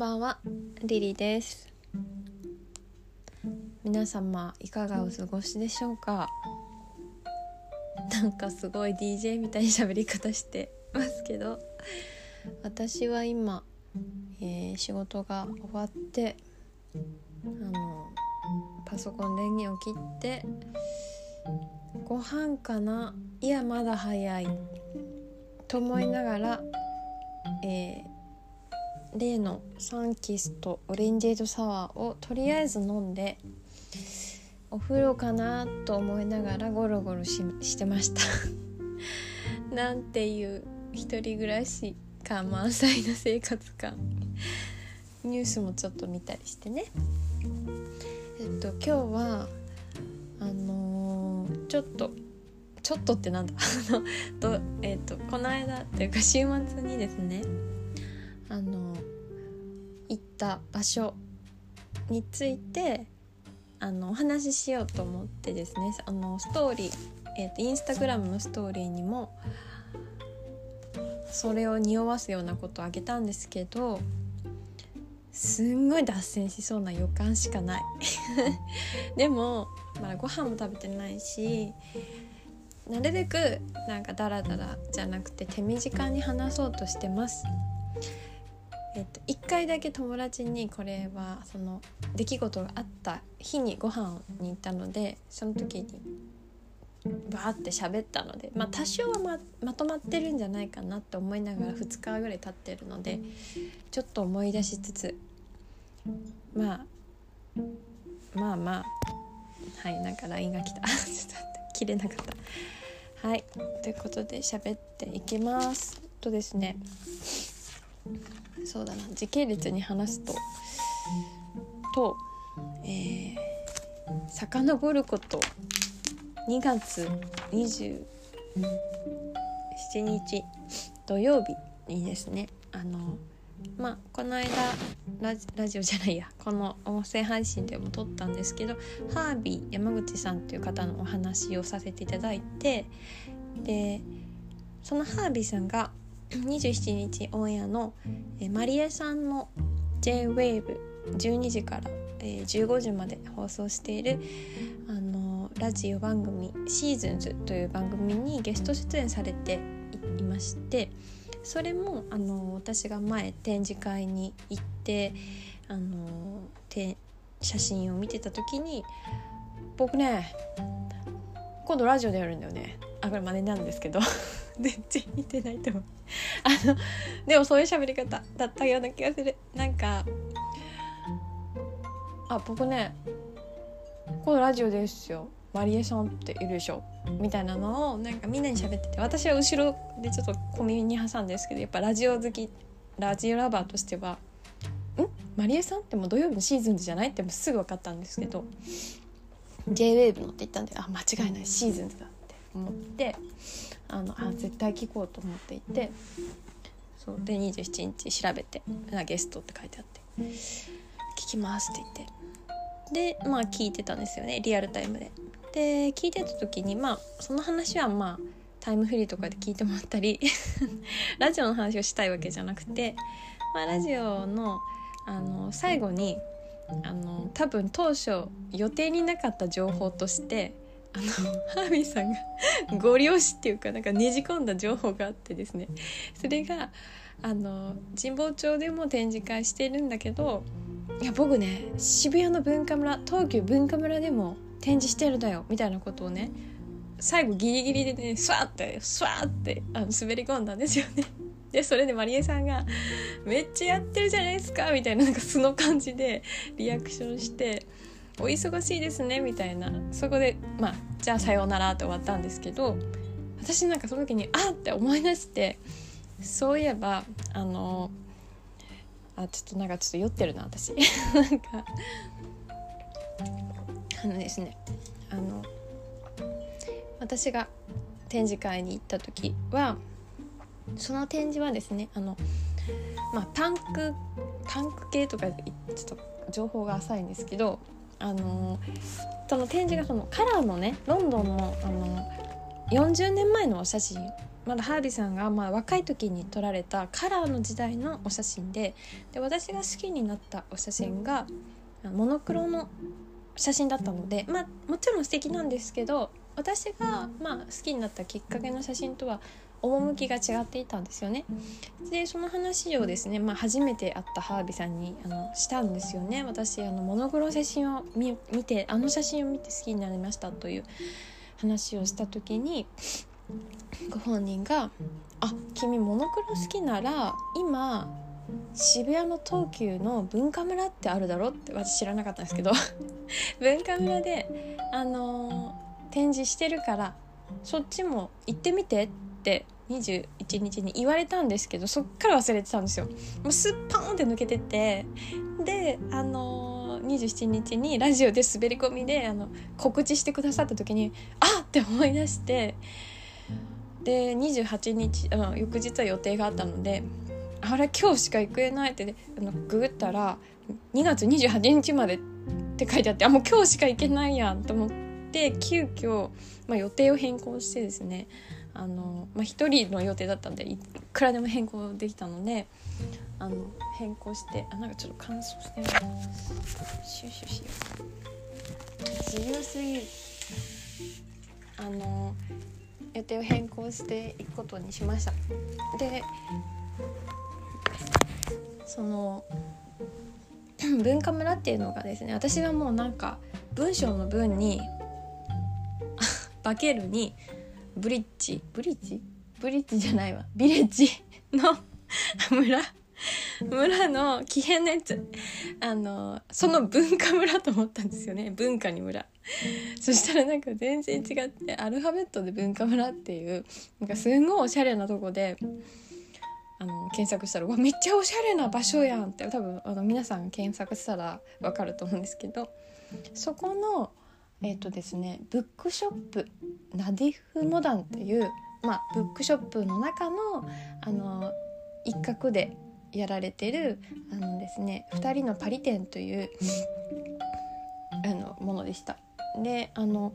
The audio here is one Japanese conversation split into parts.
ばんはリリです。皆様いかがお過ごしでしょうか？なんかすごい DJ みたいに喋り方してますけど私は今、えー、仕事が終わってあのパソコン電源を切ってご飯かな？いやまだ早い。と思いながら、えー、例のサンキスとオレンジエイドサワーをとりあえず飲んでお風呂かなと思いながらゴロゴロしてました。なんていう一人暮らし感満載な生活感ニュースもちょっと見たりしてね。えっと今日はあのー、ちょっとちょっとってなんだ。とえっとこの間っていうか週末にですねった場所についてあのお話ししようと思ってですねあのストーリー、えーと、インスタグラムのストーリーにもそれを匂わすようなことをあげたんですけどすんごい脱線しそうな予感しかない。でもまだご飯も食べてないしなるべくなんかダラダラじゃなくて手短に話そうとしてます。えっと、1回だけ友達にこれはその出来事があった日にご飯に行ったのでその時にバーって喋ったので、まあ、多少はままとまってるんじゃないかなって思いながら2日ぐらい経ってるのでちょっと思い出しつつまあまあまあはいなんか LINE が来た。ちょっと待って切れなかった。はいということで喋っていきます。とですね。そうだな。時系列に話すと。と、えー、遡ること。2月27日土曜日にですね。あのまあこの間ラジラジオじゃないや。この音声配信でも撮ったんですけどハービー山口さんという方のお話をさせていただいて。でそのハービーさんが27日オンエアの、えー、マリエさんの JWAVE12 時から、えー、15時まで放送しているあのラジオ番組「シーズンズという番組にゲスト出演されていましてそれもあの私が前展示会に行ってあの写真を見てた時に「僕ね今度ラジオでやるんだよね」あこれ真似なんですけど。全然似てないと思う。あのでもそういう喋り方だったような気がする。なんかあ僕ねこのラジオですよ。マリエさんっているでしょ。みたいなのをなんかみんなに喋ってて。私は後ろでちょっと小耳に挟んですけどやっぱラジオ好きラジオラバーとしては「ん？マリエさんってもう土曜日のシーズンズじゃない?」ってもうすぐ分かったんですけど。JWAVE のって言ったんで。あ間違いない。シーズンズだ思ってあのあ絶対聞こうと思っていてそうで27日調べて「ゲスト」って書いてあって「聞きます」って言ってでまあ聞いてたんですよねリアルタイムで。で聞いてた時にまあその話はまあタイムフリーとかで聞いてもらったり ラジオの話をしたいわけじゃなくて、まあ、ラジオのあの最後にあの多分当初予定になかった情報としてあのハービーさんがご了承っていうかなんかねじ込んだ情報があってですねそれがあの神保町でも展示会してるんだけどいや僕ね渋谷の文化村東急文化村でも展示してるだよみたいなことをね最後ギリギリでねスワッてスワッてあの滑り込んだんですよね。でそれでまりえさんが「めっちゃやってるじゃないですか」みたいななんか素の感じでリアクションしてお忙しいですねみたいな。そこでまあじゃあさようならって終わったんですけど私なんかその時にあって思い出してそういえばあのあちょっとなんかちょっと酔ってるな私。なんかあのですねあの私が展示会に行った時はその展示はですねあのまあパンクパンク系とかちょっと情報が浅いんですけどあのその展示がそのカラーのねロンドンのあの40年前のお写真。まだハービーさんがまあ若い時に撮られたカラーの時代のお写真でで私が好きになったお写真がモノクロの写真だったのでまあもちろん素敵なんですけど私がまあ好きになったきっかけの写真とは趣が違っていたんですよね。でその話をですね、まあ、初めて会ったハービーさんにあのしたんですよね私あのモノクロ写真を見てあの写真を見て好きになりましたという話をした時にご本人が「あ君モノクロ好きなら今渋谷の東急の文化村ってあるだろ?」って私知らなかったんですけど 文化村であのー、展示してるからそっちも行ってみてって21日に言われたんですけどそっから忘れてたんですよ。もうスッパーンって抜けててであのー、27日にラジオで滑り込みであの告知してくださった時にあっって思い出してで28日あの翌日は予定があったのであれ今日しか行けないってあのググったら2月28日までって書いてあってあもう今日しか行けないやんと思って急遽、まあ、予定を変更してですねあの、まあ、1人の予定だったんでいくらでも変更できたのであの変更してあなんかちょっと乾燥してるシュッシュしよう自由すぎる。あの予定を変更していくことにしました。でその 文化村っていうのがですね私はもうなんか文章の文に化けるにブリッジ。ブリッジ？ブリッジじゃないわ。ビレッジ。の 村。村の奇変なやつ。あのその文化村と思ったんですよね。文化に村。そしたらなんか全然違ってアルファベットで文化村っていうなんかすんごいおしゃれなとこであの検索したらわめっちゃおしゃれな場所やんって多分あの皆さん検索したら分かると思うんですけどそこのえっ、ー、とですねブックショップナディフモダンっていう、まあ、ブックショップの中のあの一角でやられてるあのですね2人のパリ店というあのものでした。であの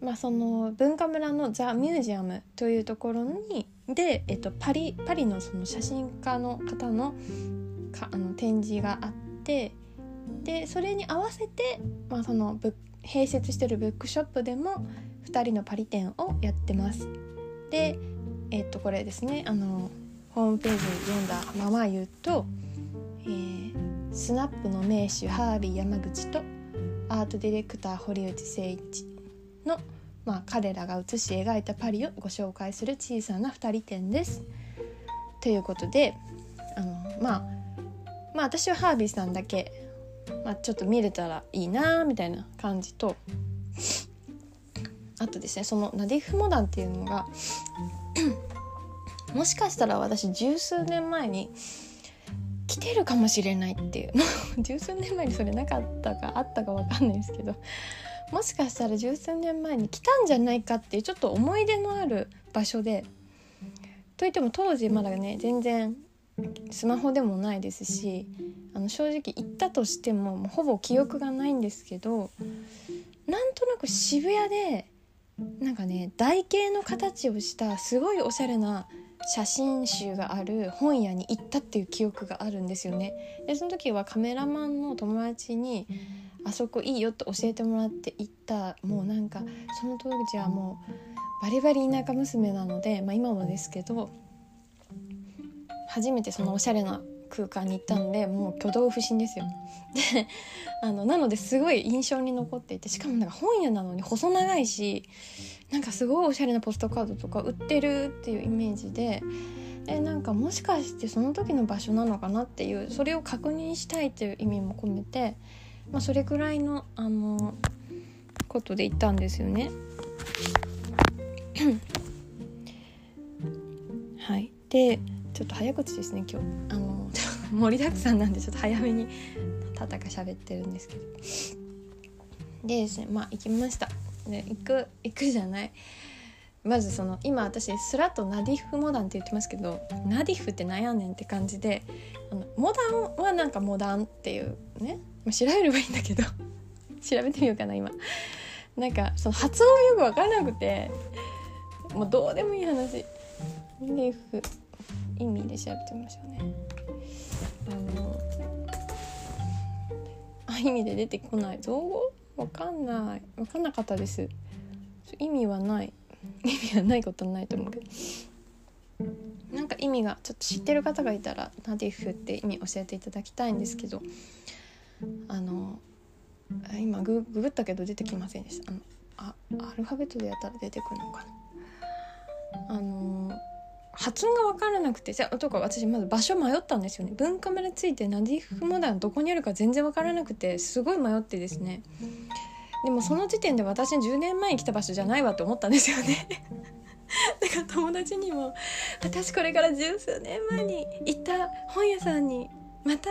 まあ、その文化村のザ・ミュージアムというところにで、えっと、パリパリのその写真家の方のかあの展示があってでそれに合わせて、まあ、その併設してるブックショップでも2人のパリ展をやってます。で、えっと、これですねあのホームページ読んだまま言うと、えー、スナップの名手ハービー山口とアートディレクター堀内誠一の、まあ、彼らが写し描いたパリをご紹介する小さな2人展です。ということであの、まあ、まあ私はハービーさんだけ、まあ、ちょっと見れたらいいなみたいな感じと あとですねそのナディフ・モダンっていうのが もしかしたら私十数年前に来てるかもしれないっていう 十数年前にそれなかったかあったか分かんないですけどもしかしたら十数年前に来たんじゃないかっていうちょっと思い出のある場所でといっても当時まだね全然スマホでもないですしあの正直行ったとしてももうほぼ記憶がないんですけどなんとなく渋谷でなんかね台形の形をしたすごいおしゃれな写真集がある本屋に行ったっていう記憶があるんですよね。でその時はカメラマンの友達にあそこいいよって教えてもらって行ったもうなんかその当時はもうバリバリ田舎娘なので、まあ、今もですけど初めてそのおしゃれな空間に行ったのでもう挙動不審ですよ。であのなのですごい印象に残っていてしかもなんか本屋なのに細長いしなんかすごいおしゃれなポストカードとか売ってるっていうイメージででなんかもしかしてその時の場所なのかなっていうそれを確認したいという意味も込めて、まあ、それくらいのあのことで行ったんですよね。はいでちょっと早口ですね今日。あの 盛りだくさんなんでちょっと早めにたたか喋ってるんですけど。でですねまあ行きました。ね行く行くじゃない。まずその今私スラとナディフモダンって言ってますけどナディフってなんやねんって感じであのモダンはなんかモダンっていうね、調べればいいんだけど。調べてみようかな今。なんかその発音がよく分からなくて。もうどうでもいい話。レフ。意味で調べてみましょうね。あのあ意味で出てこない。造語？わかんない。わかんなかったです。意味はない。意味はないことないと思うけど。なんか意味がちょっと知ってる方がいたらナディフって意味教えていただきたいんですけど。あの今グググったけど出てきませんでした。あのあアルファベットでやったら出てくるのかな。あの発音が分からなくてとか私まず場所迷ったんですよね。文化村ついてナディフモダンどこにあるか全然分からなくてすごい迷ってですね。でもその時点で私10年前に来た場所じゃないわって思ったんですよね。だから友達にも私これから十数年前に行った本屋さんにまた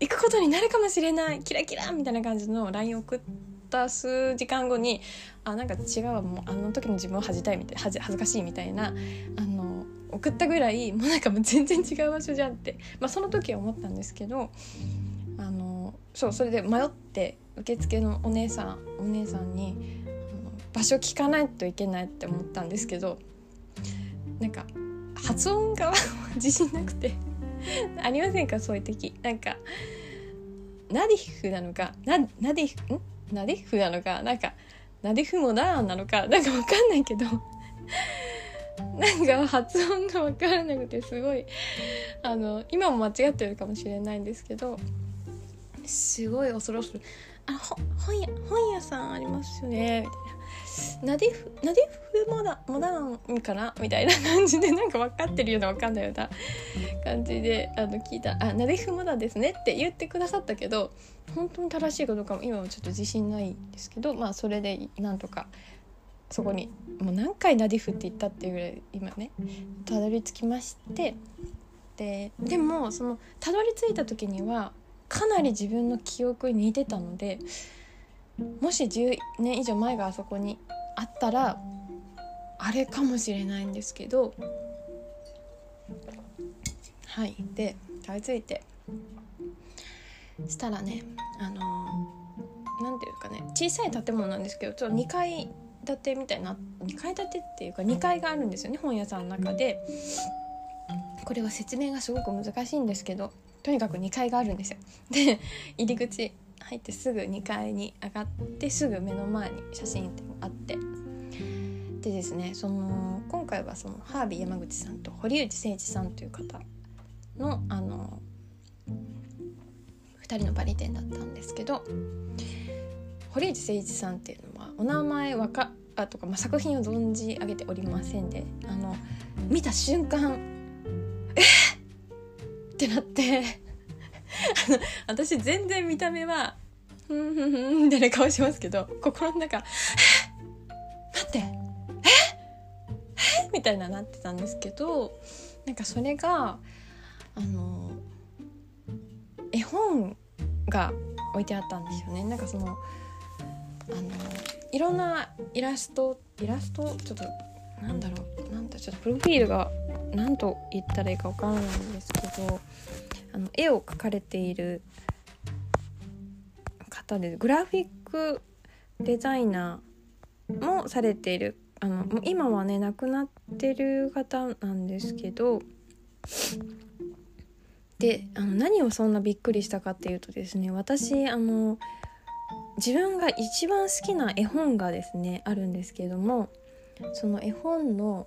行くことになるかもしれないキラキラみたいな感じの LINE を送った数時間後にあなんか違うわもうあの時の自分を恥じたいみたい恥恥ずかしいみたいなあの送ったぐらいもうなんかもう全然違う場所じゃんって、まあ、その時は思ったんですけどあのそうそれで迷って受付のお姉さんお姉さんに場所聞かないといけないって思ったんですけどなんか発音が自信なくてありませんか？そういう時。なんかナディフなのかナナディフん？ナディフなのかなんかナディフモダーンなのかなんか分かんないけど。なんか発音が分からなくてすごいあの今も間違ってるかもしれないんですけどすごい恐ろしい。あ本屋本屋さんありますよね。みたいな。ナディフナディフモダモダンかな？みたいな感じでなんか分かってるような分かんないような感じであの聞いた「あナディフモダンですね」って言ってくださったけど本当に正しいかどうかも今はちょっと自信ないんですけどまあそれでなんとかそこにもう何回ナディフって言ったっていうぐらい今ねたどり着きましてででもそのたどり着いた時にはかなり自分の記憶に似てたのでもし10年以上前があそこにあったらあれかもしれないんですけどはいでたどり着いてしたらねあの何ていうかね小さい建物なんですけどちょっと2階建てみたいな2階建てっていうか2階があるんですよね本屋さんの中で。これは説明がすごく難しいんですけどとにかく2階があるんですよ。で入り口入ってすぐ2階に上がってすぐ目の前に写真展があって。でですねその今回はそのハービー山口さんと堀内誠二さんという方のあの2人のバリ店だったんですけど堀内誠一さんっていうのはお名前わかあとか、まあ、作品を存じ上げておりませんであの見た瞬間「えっ!」ってなって私全然見た目は「ふんふんふん」みたいな顔しますけど心の中「待ってええみたいななってたんですけどなんかそれがあの絵本が置いてあったんですよね。なんかそのあのいろんなイラストイラスト？ちょっとなんだろう。なんだちょっとプロフィールが何と言ったらいいか分からないんですけどあの絵を描かれている方でグラフィックデザイナーもされている。あの今はね亡くなってる方なんですけどであの何をそんなびっくりしたかっていうとですね私あの自分が一番好きな絵本がですねあるんですけれどもその絵本の、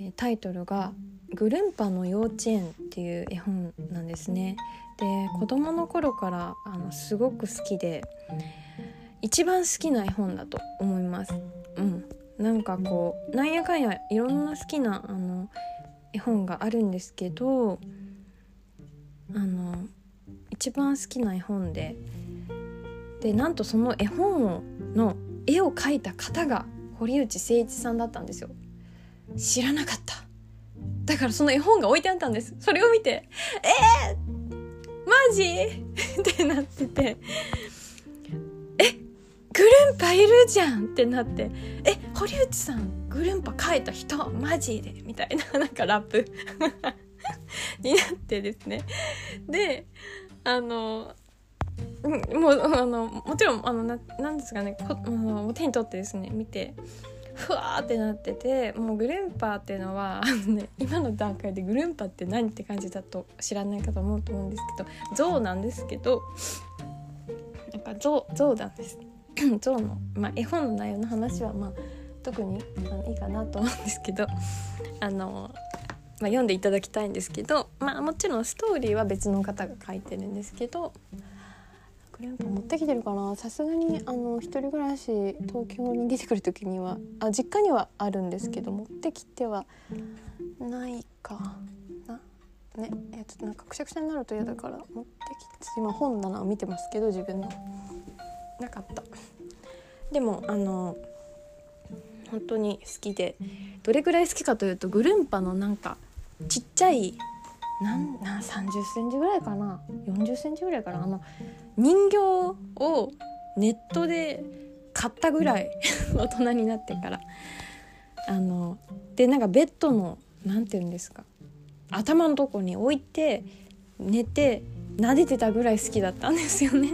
えタイトルが「グルンパの幼稚園」っていう絵本なんですね。で子供の頃からあのすごく好きで一番好きな絵本だと思います。うん、なんかこうなんやかんやいろんな好きなあの絵本があるんですけどあの一番好きな絵本ででなんとその絵本の絵を描いた方が堀内誠一さんだったんですよ。知らなかった。だからその絵本が置いてあったんです。それを見て「えー、マジ? 」ってなってて「えグルンパいるじゃん!」ってなって「え堀内さんグルンパ描いた人？マジで?」みたいな。なんかラップ。になってですね。であのもうあのもちろんあのななんですかねこあの手に取ってですね見てふわーってなっててもうグルンパーっていうのは あの、ね、今の段階でグルンパーって何って感じだと知らない方思うと思うんですけど象なんですけどなんか象象なんです。象の、まあ、絵本の内容の話はまあ特にあのいいかなと思うんですけどあの、まあ、読んでいただきたいんですけど、まあ、もちろんストーリーは別の方が書いてるんですけど持ってきてるかな。さすがにあの一人暮らし東京に出てくる時にはあ実家にはあるんですけど持ってきてはないかな。ねえちょっとなんかくしゃくしゃになると嫌だから持ってきて今本棚を見てますけど自分の。なかった。でもあの本当に好きでどれぐらい好きかというとグルンパのなんかちっちゃいなんな30センチぐらいかな。40センチぐらいかな。あの人形をネットで買ったぐらい大人になってからあのでなんかベッドの何て言うんですか頭のとこに置いて寝て撫でてたぐらい好きだったんですよね。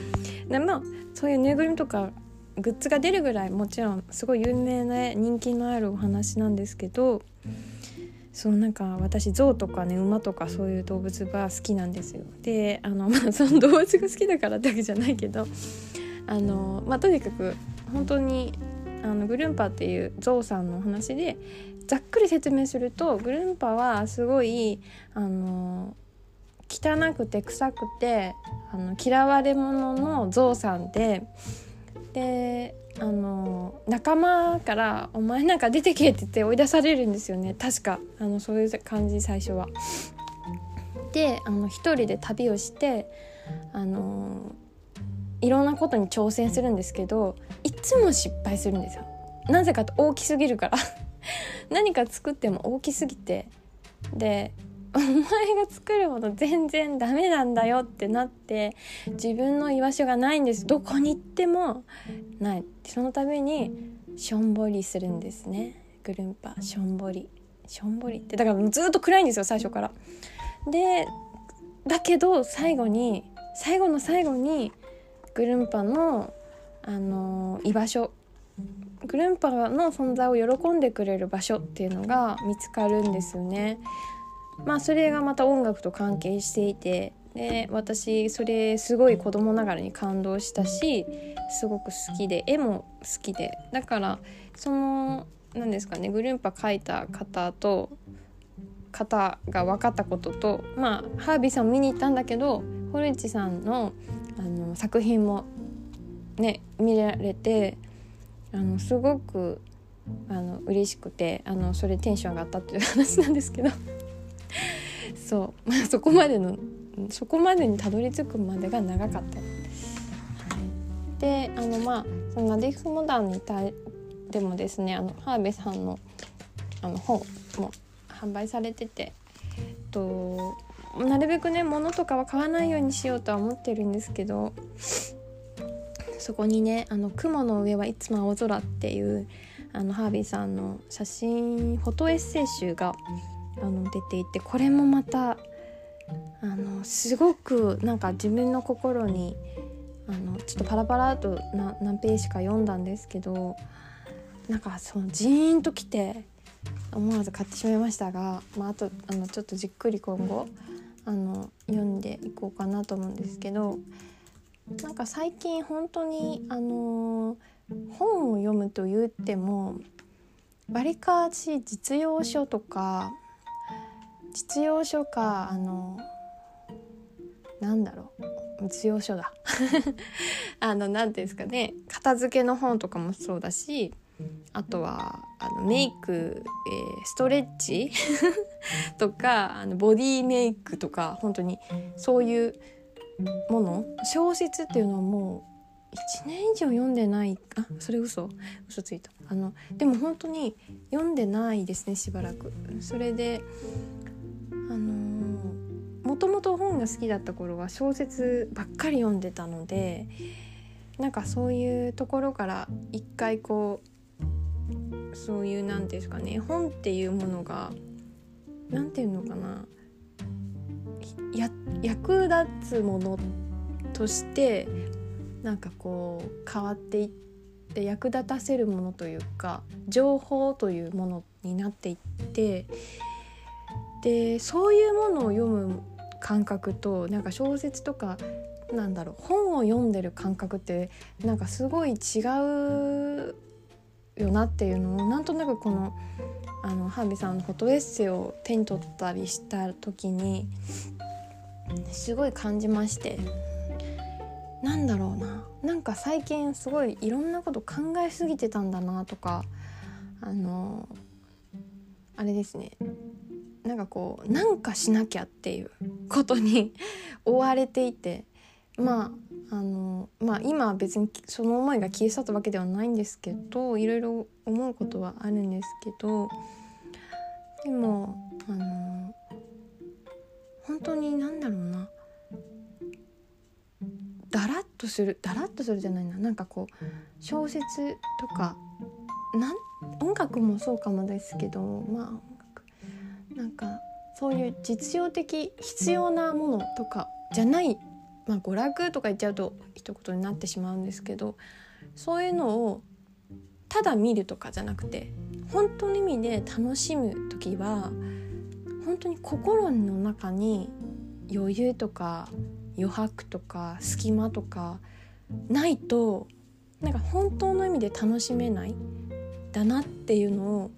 でまあそういうぬいぐるみとかグッズが出るぐらいもちろんすごい有名な人気のあるお話なんですけどそうなんか私象とかね馬とかそういう動物が好きなんですよ。であの、まあ、その動物が好きだからってわけじゃないけどあの、まあ、とにかく本当にあのグルンパっていう象さんの話でざっくり説明するとグルンパはすごいあの汚くて臭くてあの嫌われ者の象さんでであの仲間から「お前なんか出てけ」って言って追い出されるんですよね確かあのそういう感じ最初は。であの一人で旅をしてあのいろんなことに挑戦するんですけどいつも失敗するんですよ。なぜかと大きすぎるから 何か作っても大きすぎてでお前が作るもの全然ダメなんだよってなって自分の居場所がないんです。どこに行ってもない。そのためにしょんぼりするんですね。グルンパしょんぼり。しょんぼりって。だからずっと暗いんですよ最初から。でだけど最後に最後の最後にグルンパのあの居場所。グルンパの存在を喜んでくれる場所っていうのが見つかるんですよね。まあそれがまた音楽と関係していてで私それすごい子供ながらに感動したしすごく好きで絵も好きでだからその何ですかねグルンパ描いた方と方が分かったこととまあハービーさん見に行ったんだけど堀内さんのあの作品もね見られてあのすごくあの嬉しくてあのそれテンション上がったっていう話なんですけど。そう、まあ、そこまでのそこまでにたどり着くまでが長かった。はい、であのまあそのナディフモダンに対でもですねあのハーベさんのあの本も販売されてて、えっと、なるべくね物とかは買わないようにしようとは思ってるんですけどそこにね「あの雲の上はいつも青空」っていうあのハービーさんの写真フォトエッセイ集があの出ていてこれもまたあのすごくなんか自分の心にあのちょっとパラパラと何ページか読んだんですけどなんかそのジーンときて思わず買ってしまいましたが、まあ、あとあのちょっとじっくり今後あの読んでいこうかなと思うんですけどなんか最近本当にあの本を読むと言ってもわりかし実用書とか実用書かあのなんだろう実用書だ。あの何ていうんですかね。片付けの本とかもそうだしあとはあのメイク、えー、ストレッチ とかあのボディメイクとか本当にそういうもの。小説っていうのはもう1年以上読んでない。あそれ嘘。嘘ついた。あのでも本当に読んでないですねしばらく。それであのもともと本が好きだった頃は小説ばっかり読んでたのでなんかそういうところから一回こうそういう何て言うんですかね本っていうものが何て言うのかなや役立つものとしてなんかこう変わっていっって役立たせるものというか情報というものになっていってでそういうものを読む感覚となんか小説とかなんだろう本を読んでる感覚ってなんかすごい違うよなっていうのをなんとなくこのあのハービーさんのフォトエッセイを手に取ったりした時にすごい感じましてなんだろうななんか最近すごいいろんなこと考えすぎてたんだなとかあのあれですね。なんかこうなんかしなきゃっていうことに追われていてまああのまあ今は別にその思いが消え去ったわけではないんですけどいろいろ思うことはあるんですけどでもあの本当に何だろうな。だらっとするだらっとするじゃないな。なんかこう小説とかなん音楽もそうかもですけどまあなんかそういう実用的必要なものとかじゃないまあ娯楽とか言っちゃうと一言になってしまうんですけどそういうのをただ見るとかじゃなくて本当の意味で楽しむ時は本当に心の中に余裕とか余白とか隙間とかないとなんか本当の意味で楽しめないだなっていうのを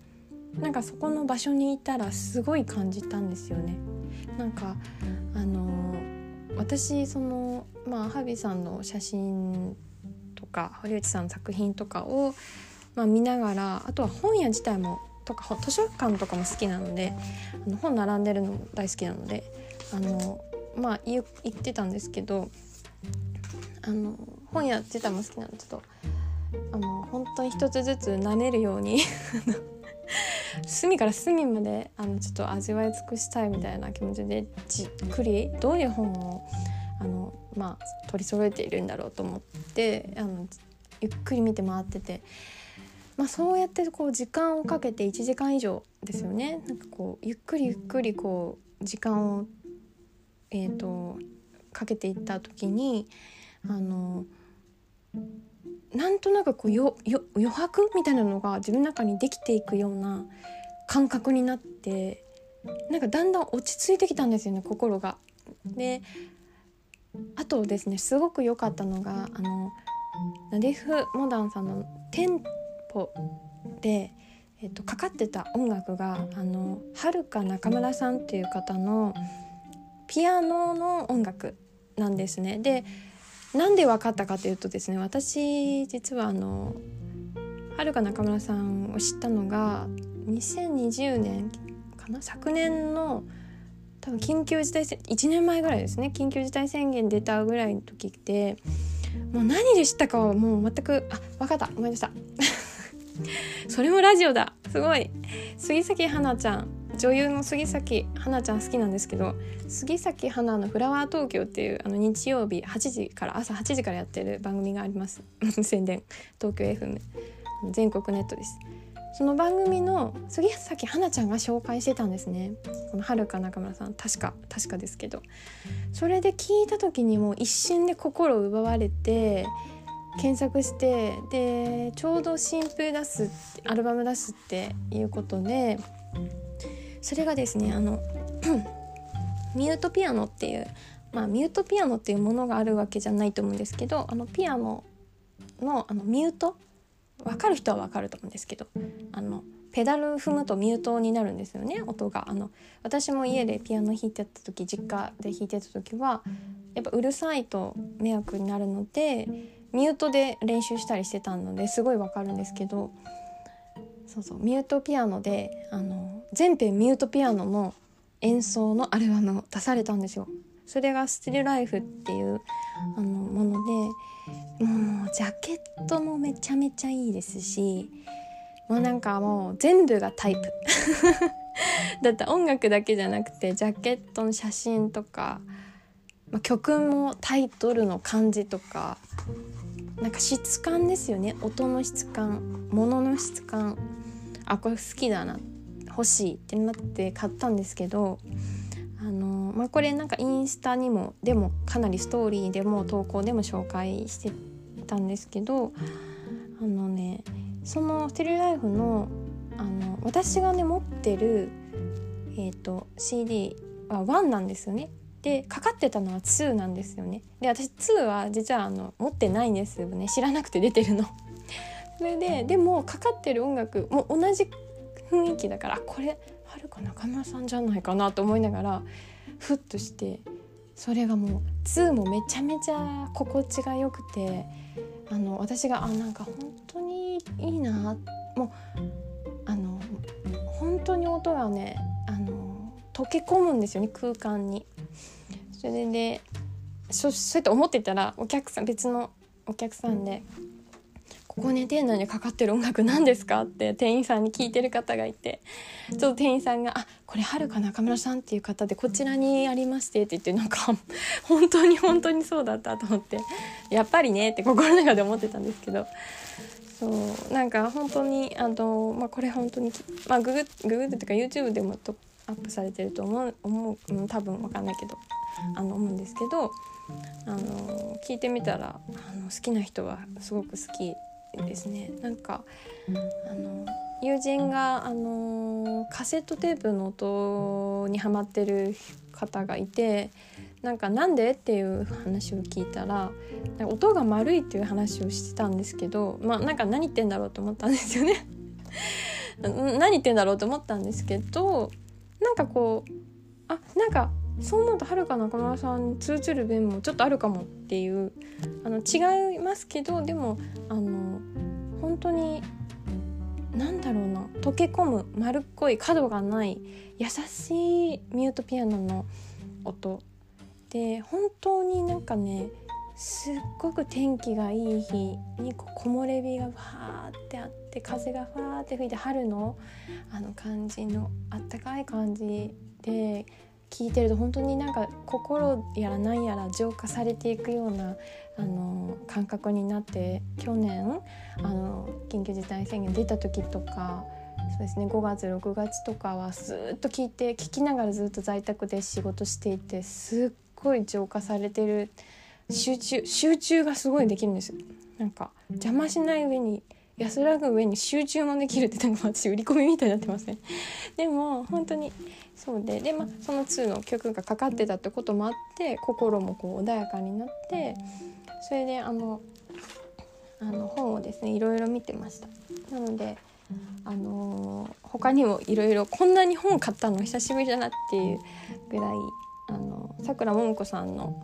なんかそこの場所にいたらすごい感じたんですよね。なんかあの私そのまあハビさんの写真とか堀内さんの作品とかを、まあ、見ながらあとは本屋自体もとか図書館とかも好きなのであの本並んでるのも大好きなのであのまあ言ってたんですけどあの本屋自体も好きなのでちょっとあの本当に一つずつ舐めるように 隅から隅まであのちょっと味わい尽くしたいみたいな気持ちでじっくりどういう本をあの、まあ、取り揃えているんだろうと思ってあのゆっくり見て回ってて、まあ、そうやってこう時間をかけて1時間以上ですよね。なんかこうゆっくりゆっくりこう時間をえーと、かけていった時にあのなんとなくこうよよ余白みたいなのが自分の中にできていくような感覚になってなんかだんだん落ち着いてきたんですよね心が。であとですねすごく良かったのがあのナディフ・モダンさんの「店舗で」えっと、かかってた音楽があのはるか中村さんっていう方の「ピアノの音楽なんですね。でなんで分かったかというとですね私実はあのはるか中村さんを知ったのが2020年かな昨年の多分緊急事態宣1年前ぐらいですね緊急事態宣言出たぐらいの時ってもう何で知ったかはもう全くあ分かった思い出したそれもラジオだ。すごい。杉咲花ちゃん。女優の杉咲花ちゃん好きなんですけど杉咲花の「フラワー東京」っていうあの日曜日8時から朝8時からやってる番組があります。宣伝。東京 FM 全国ネットです。その番組の杉咲花ちゃんが紹介してたんですね。このはるか中村さん。確か確かですけど。それで聞いた時にもう一瞬で心を奪われて検索してでちょうど新風出すアルバム出すっていうことでそれがですねあの ミュートピアノっていうまあミュートピアノっていうものがあるわけじゃないと思うんですけどあのピアノのあのミュート分かる人は分かると思うんですけどあのペダル踏むとミュートになるんですよね音が。あの私も家でピアノ弾いてた時実家で弾いてた時はやっぱうるさいと迷惑になるのでミュートで練習したりしてたのですごい分かるんですけどそうそうミュートピアノであの全編ミュートピアノの演奏のアルバムを出されたんですよ。それが「スティルライフ」っていうあのものでもうジャケットもめちゃめちゃいいですしもうなんかもう全部がタイプ。だって音楽だけじゃなくてジャケットの写真とか、まあ、曲もタイトルの感じとかなんか質感ですよね。音の質感物の質感。あこれ好きだなって。欲しいってなって買ったんですけどあのまあ、これなんかインスタにもでもかなりストーリーでも投稿でも紹介してたんですけどあのねその「ステルライフの」あの私がね持ってる、えーと、CD は1なんですよね。でかかってたのは2なんですよね。で私2は実はあの持ってないんですよね知らなくて出てるの。それででもかかってる音楽も同じ雰囲気だからこれはるか中村さんじゃないかなと思いながらふっとしてそれがもう2もめちゃめちゃ心地が良くてあの私があなんか本当にいいなもうあの本当に音がねあの溶け込むんですよね空間に。それでそうやって思ってたらお客さん別のお客さんで、うん5年店内にかかってる音楽何ですか?」って店員さんに聞いてる方がいてちょっと店員さんが「あこれはるか中村さんっていう方でこちらにありまして」って言ってなんか 本当に本当にそうだったと思って「やっぱりね」って心の中で思ってたんですけど。そうなんか本当にあの、まあ、これ本当に、まあ、ググググってか YouTube でもとアップされてると思う思う、多分分かんないけどあの思うんですけどあの聞いてみたらあの好きな人はすごく好きですね。なんかあの友人があのカセットテープの音にハマってる方がいてなんかなんでっていう話を聞いたら音が丸いっていう話をしてたんですけどまあなんか何言ってんだろうと思ったんですよね。何言ってんだろうと思ったんですけどなんかこうあなんかそう思うとはるか中村さんに通ずる弁もちょっとあるかもっていうあの違いますけどでもあの本当に何だろうな溶け込む丸っこい角がない優しいミュートピアノの音で本当になんかねすっごく天気がいい日にこ木漏れ日がわーってあって風がファーって吹いて春のあの感じのあったかい感じで聞いてると本当になんか心やら何やら浄化されていくようなあの感覚になって去年あの緊急事態宣言出た時とかそうですね5月6月とかはずっと聞いて聞きながらずっと在宅で仕事していてすっごい浄化されてる集中集中がすごいできるんですなんか邪魔しない上に安らぐ上に集中もできるってなんか私売り込みみたいになってますね。でも本当にそうでで、ま、その2の曲がかかってたってこともあって心もこう穏やかになってそれであのあの本をですねいろいろ見てました。なのであの、他にもいろいろこんなに本買ったの？久しぶりだなっていうぐらいさくらももこさんの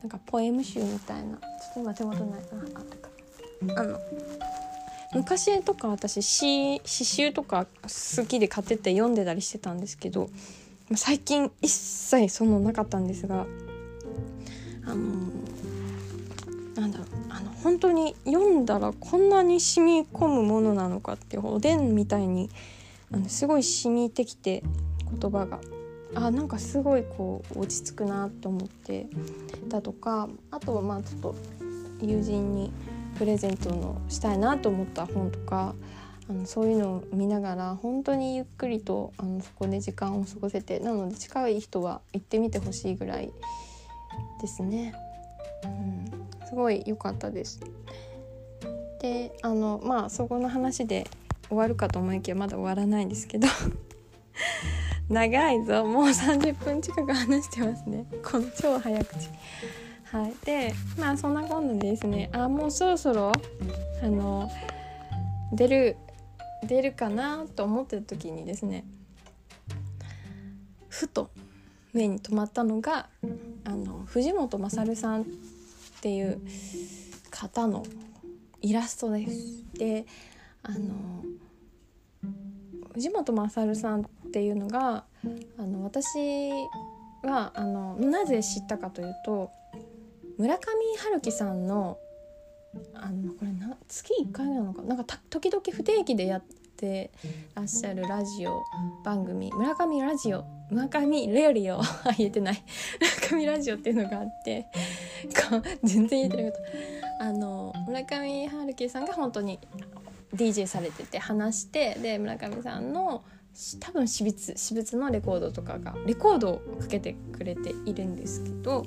なんかポエム集みたいなちょっと今手元ないああったかあの昔とか私詩詩集とか好きで買ってて読んでたりしてたんですけど最近一切そのなかったんですがあのなんだろうあの本当に読んだらこんなに染み込むものなのかっておでんみたいにあのすごい染みてきて言葉が。あなんかすごいこう落ち着くなと思ってたとかあとはまあちょっと友人にプレゼントのしたいなと思った本とかあのそういうのを見ながら本当にゆっくりとあのそこで時間を過ごせてなので近い人は行ってみてほしいぐらいですね。うん、すごい良かったです。であのまあそこの話で終わるかと思いきやまだ終わらないんですけど 長いぞもう30分近く話してますねこの超早口。はい、でまあそんなこんなでですねあもうそろそろあの出る出るかなと思ってた時にですねふと目に留まったのがあの藤本勝さんっていう方のイラストです。であの藤本勝さんっていうのがあの私はあのなぜ知ったかというと村上春樹さんのあのこれな月1回なのか？なんか時々不定期でやってらっしゃるラジオ番組「村上ラジオ」村上レオリオ 言えてない。村上ラジオっていうのがあって全然言えてなかった。あの村上春樹さんが本当に DJ されてて話してで村上さんの多分私物私物のレコードとかがレコードをかけてくれているんですけど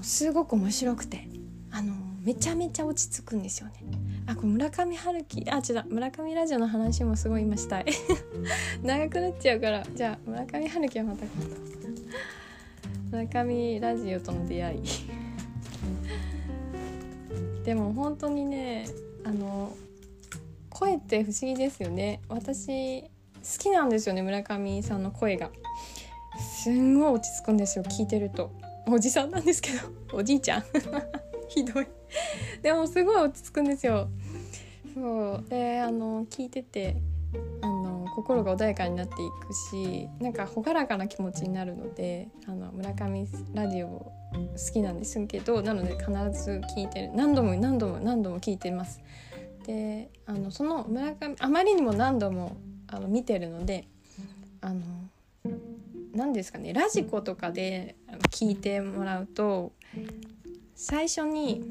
のすごく面白くてあのめちゃめちゃ落ち着くんですよね。あこれ村上春樹あ違う村上ラジオの話もすごい今したい。長くなっちゃうからじゃあ村上春樹はまた今度。村上ラジオとの出会い。でも本当にねあの声って不思議ですよね。私好きなんですよね村上さんの声が。すんごい落ち着くんですよ聞いてると。おじさんなんですけど おじいちゃん。ひどい。でもすごい落ち着くんですよ。そう。であの聞いててあの心が穏やかになっていくしなんか朗らかな気持ちになるのであの村上ラジオ好きなんですけどなので必ず聞いてる。何度も何度も何度も聞いてます。であのその村上あまりにも何度もあの見てるのであの何ですかねラジコとかで聞いてもらうと最初に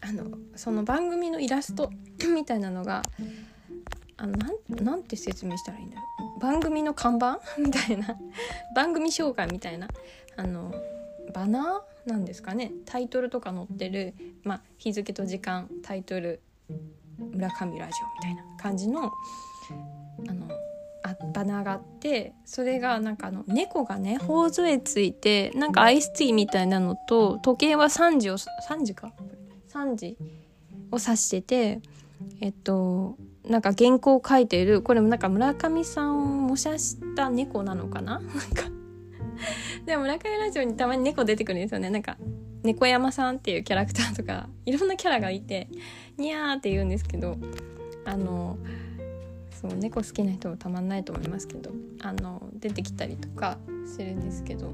あのその番組のイラスト みたいなのがあのなんなんて説明したらいいんだろう。番組の看板？みたいな。番組紹介みたいな。あのバナーなんですかね。タイトルとか載ってる、まあ、日付と時間タイトル村上ラジオみたいな感じのあのあバナーがあってそれがなんかあの猫がね頬杖ついてなんかアイスティーみたいなのと時計は3時を3時か？3時を指しててえっとなんか原稿を書いているこれもなんか村上さんを模写した猫なのかな？なんか。でも村上ラジオにたまに猫出てくるんですよね。なんか猫山さんっていうキャラクターとかいろんなキャラがいてニャーって言うんですけどあのそう猫好きな人はたまんないと思いますけどあの出てきたりとかするんですけど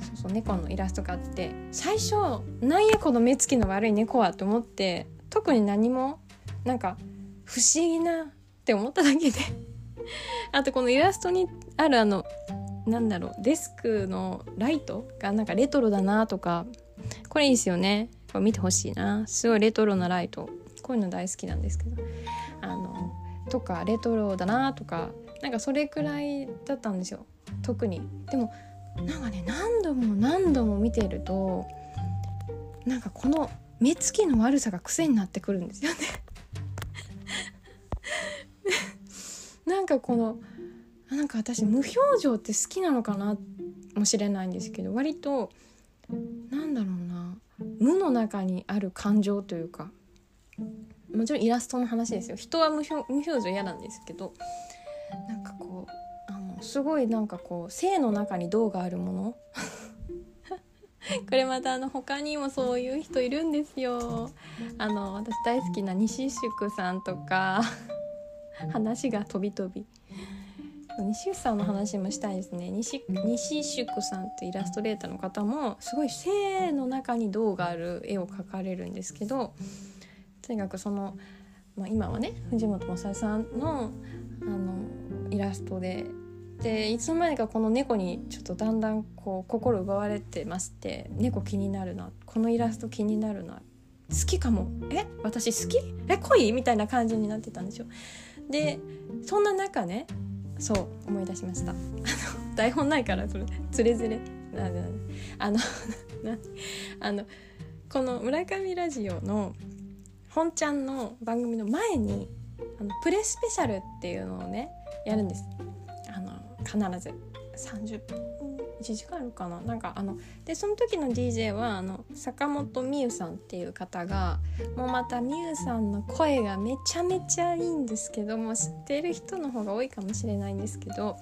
そうそう猫のイラストがあって最初なんやこの目つきの悪い猫はと思って特に何もなんか不思議なって思っただけで あとこのイラストにあるあのなんだろうデスクのライトがなんかレトロだなとかこれいいですよね。これ見てほしいな。すごいレトロなライト。こういうの大好きなんですけど。あのとかレトロだなとかなんかそれくらいだったんですよ。特に。でもなんかね何度も何度も見てるとなんかこの目つきの悪さが癖になってくるんですよね。なんかこのなんか私無表情って好きなのかなもしれないんですけど割となんだろうな。無の中にある感情というかもちろんイラストの話ですよ。人は無表無表情嫌なんですけどなんかこうあのすごいなんかこう性の中に銅があるもの。これまたあの他にもそういう人いるんですよ。あの私大好きな西宿さんとか話が飛び飛び。西宿さんの話もしたいですね。西西宿さんってイラストレーターの方もすごい性の中に銅がある絵を描かれるんですけどとにかくその、まあ、今はね藤本雅さんのあのイラストででいつの間にかこの猫にちょっとだんだんこう心奪われてまして猫気になるなこのイラスト気になるな好きかもえ私好き？え恋？みたいな感じになってたんですよ。でそんな中ねそう思い出しました。台本ないからそれつれづれなんであのあの この村上ラジオの本ちゃんの番組の前にあのプレスペシャルっていうのをねやるんです。あの必ず。30分1時間あるかな。なんかあのでその時の DJ はあの坂本美雨さんっていう方がもうまた美雨さんの声がめちゃめちゃいいんですけども知ってる人の方が多いかもしれないんですけど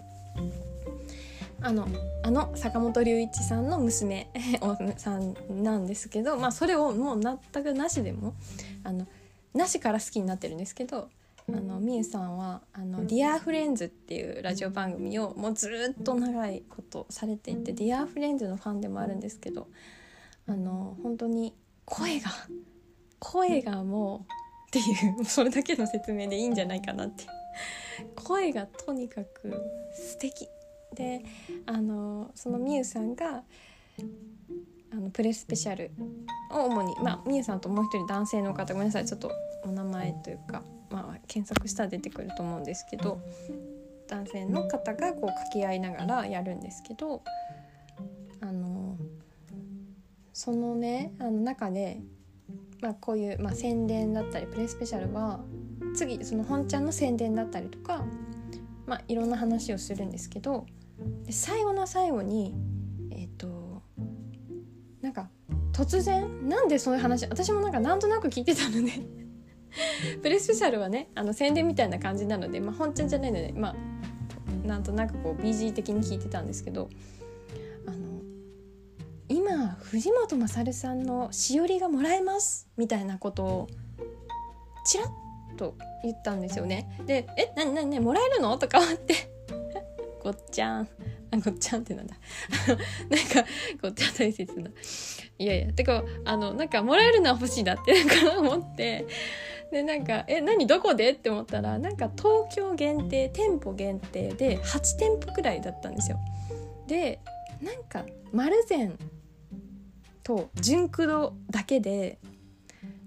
あのあの坂本龍一さんの娘 さんなんですけど、まあ、それをもう全くなしでもあのなしから好きになってるんですけどあの美雨さんは「あのディアフレンズっていうラジオ番組をもうずっと長いことされていてディアフレンズのファンでもあるんですけどあの本当に声が声がもうっていう それだけの説明でいいんじゃないかなって。声がとにかく素敵であのそのみゆさんがあのプレスペシャルを主にまあみゆさんともう一人男性の方ごめんなさいちょっとお名前というか、まあ、検索したら出てくると思うんですけど男性の方がこう掛け合いながらやるんですけどあのそのねあの中でまあ、こういう、まあ、宣伝だったりプレスペシャルは次その本ちゃんの宣伝だったりとか、まあ、いろんな話をするんですけどで最後の最後にえっ、ー、となんか突然なんでそういう話私もなんかなんとなく聞いてたので プレスペシャルはねあの宣伝みたいな感じなので、まあ、本ちゃんじゃないので、まあ、なんとなくこう BG 的に聞いてたんですけどあの今藤本勝さんのしおりがもらえますみたいなことをちらっと言ったんですよね。で「えなになにもらえるの?」とか思って「ごっちゃん」あごっちゃんってなんだ なんかごっちゃん大切ないやいやてかあのなんかもらえるのは欲しいなってなんか思ってでなんか「え何どこで?」って思ったらなんか東京限定店舗限定で8店舗くらいだったんですよ。でなんか丸善と純駆動だけで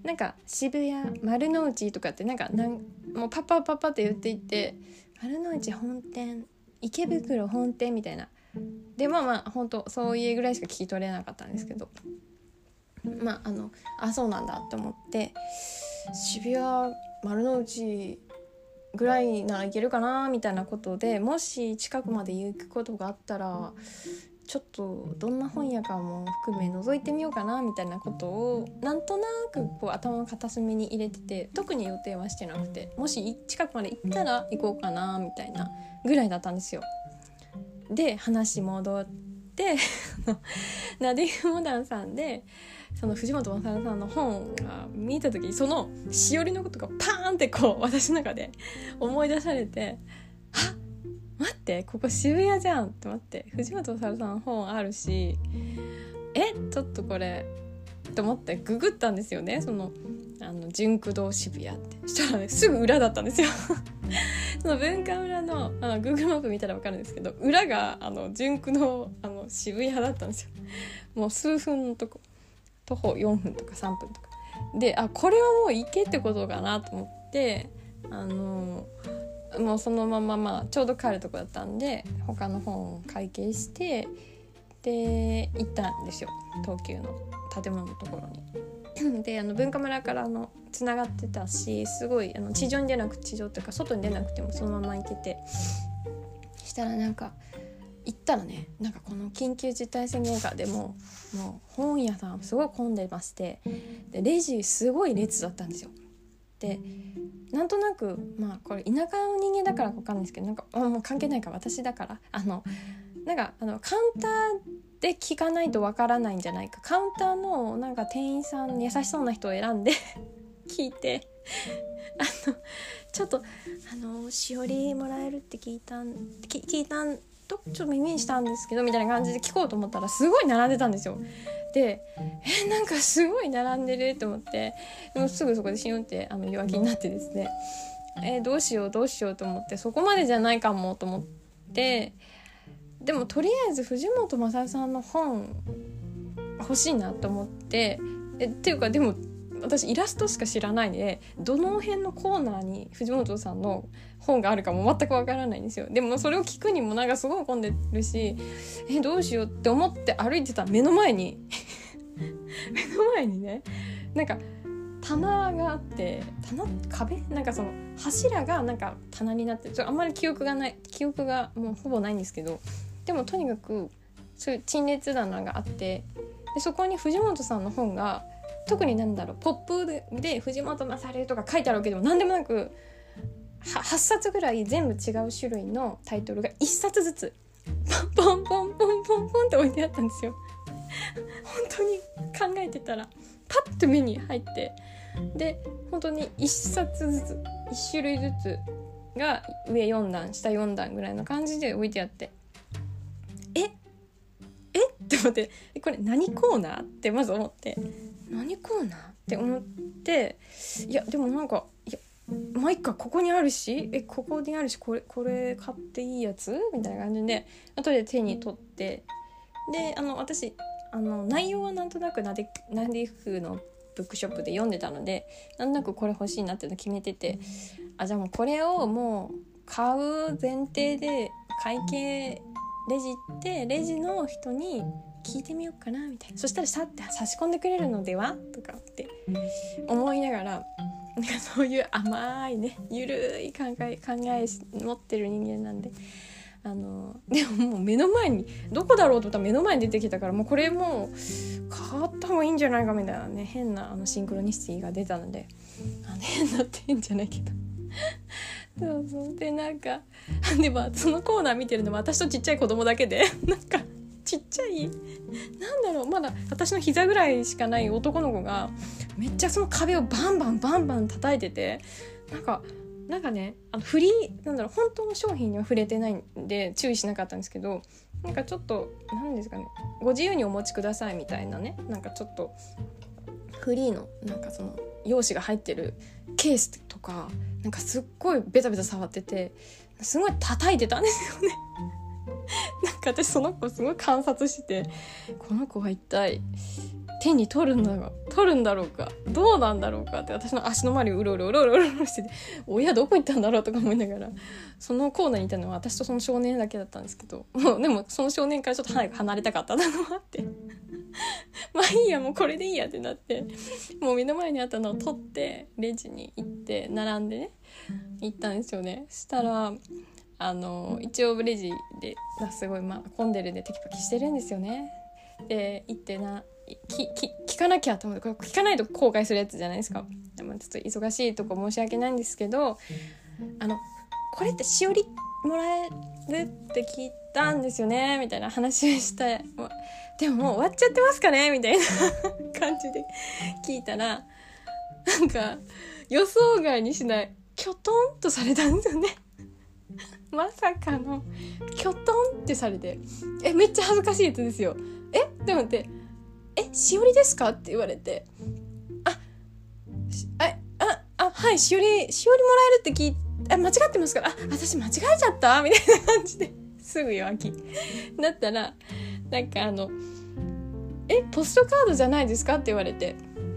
なんか渋谷丸の内とかってなんかなんもうパッパパッパって言っていって丸の内本店池袋本店みたいな。でまあまあ本当そういうぐらいしか聞き取れなかったんですけど。まああのあそうなんだって思って。渋谷丸の内ぐらいならいけるかなみたいなことでもし近くまで行くことがあったらちょっとどんな本屋かも含め覗いてみようかなみたいなことをなんとなくこう頭の片隅に入れてて特に予定はしてなくてもし近くまで行ったら行こうかなみたいなぐらいだったんですよ。で話戻ってナディフ・モダンさんでその藤本雅さんの本が見た時にそのしおりのことがパーンってこう私の中で思い出されてあ待ってここ渋谷じゃんって待って藤本さん本あるしえちょっとこれと思ってググったんですよねそのあの純駆堂渋谷って。したらねすぐ裏だったんですよ。その文化村のあの Google マップ見たら分かるんですけど裏があの純駆堂あの渋谷だったんですよ。もう数分のとこ。徒歩4分とか3分とか。であこれはもう行けってことかなと思ってあのもうそのまままあちょうど帰るとこだったんで他の本を会計してで行ったんですよ。東急の建物のところに。であの文化村からのつながってたしすごいあの地上に出なく地上というか外に出なくてもそのまま行けてしたらなんか行ったらねなんかこの緊急事態宣言下でももう本屋さんすごい混んでましてでレジすごい列だったんですよ。でなんとなくまあこれ田舎の人間だからか分かんないですけどなんかもう関係ないか私だからあのなんかあのカウンターで聞かないとわからないんじゃないか。カウンターのなんか店員さん優しそうな人を選んで 聞いて。あのちょっとあのしおりもらえるって聞いたん聞いたんとちょっと耳にしたんですけどみたいな感じで聞こうと思ったらすごい並んでたんですよ。でえなんかすごい並んでると思ってでもすぐそこでシュンってあの弱気になってですね。えどうしようどうしようと思ってそこまでじゃないかもと思ってでもとりあえず藤本雅さんの本欲しいなと思ってえっていうかでも私イラストしか知らないでどの辺のコーナーに藤本さんの本があるかも全くわからないんですよ。でもそれを聞くにもなんかすごい混んでるしえどうしようって思って歩いてた目の前に 目の前にねなんか棚があって棚壁？なんかその柱がなんか棚になってちょあんまり記憶がない記憶がもうほぼないんですけどでもとにかくそういう陳列棚があってでそこに藤本さんの本が特になんだろうポップで藤本勝とか書いてあるわけでも何でもなく8冊ぐらい全部違う種類のタイトルが1冊ずつポンポンポンポンポンポンって置いてあったんですよ。本当に考えてたらパッと目に入ってで本当に1冊ずつ1種類ずつが上4段下4段ぐらいの感じで置いてあってええ？って思ってこれ何コーナー？ってまず思って。何コーナー？って思っていやでもなんかいやまあいっかここにあるしえここにあるしこれこれ買っていいやつ？みたいな感じで後で手に取って。であの私あの内容はなんとなくナデナディフのブックショップで読んでたのでなんとなくこれ欲しいなっていうの決めててあじゃあもうこれをもう買う前提で会計レジってレジの人に聞いてみようかなみたいな。そしたらさって差し込んでくれるのではとかって思いながらなんかそういう甘いねゆるい考え考え持ってる人間なんで。あのでももう目の前にどこだろうと思ったら目の前に出てきたからもうこれもう変わった方がいいんじゃないかみたいなね変なあのシンクロニシティが出たので。あの変なって変じゃないけど。そうそう。でなんか でもそのコーナー見てるのは私とちっちゃい子供だけで なんかちっちゃいなんだろうまだ私の膝ぐらいしかない男の子がめっちゃその壁をバンバンバンバン叩いててなんかなんかねあのフリーなんだろう本当の商品には触れてないんで注意しなかったんですけどなんかちょっと何ですかねご自由にお持ちくださいみたいなねなんかちょっとフリーのなんかその用紙が入ってるケースとかなんかすっごいベタベタ触っててすごい叩いてたんですよね。なんか私その子すごい観察してこの子は一体手に取るんだろう取るんだろうかどうなんだろうかって私の足の周りをうろうろうろうろうろしてて親どこ行ったんだろうとか思いながらそのコーナーにいたのは私とその少年だけだったんですけどもうでもその少年からちょっと早く離れたかったのもあって。まあいいやもうこれでいいやってなってもう目の前にあったのを取ってレジに行って並んでね行ったんですよね。したらあの一応レジですごい、まあ、混んでるんでテキパキしてるんですよね。で行ってな聞かなきゃと思ってこれ聞かないと後悔するやつじゃないですか。でもちょっと忙しいとこ申し訳ないんですけどあのこれってしおりもらえるって聞いたんですよねみたいな話をしてでももう終わっちゃってますかね？みたいな感じで聞いたらなんか予想外にしない。きょとんとされたんですよね。まさかのきょとんってされて。えめっちゃ恥ずかしいやつですよ。え？って思って。えしおりですか?」って言われて「ああああはいしおりしおりもらえるって聞いあ間違ってますからあ私間違えちゃった?」みたいな感じで すぐ弱気だったらなんかあの「えポストカードじゃないですか?」って言われて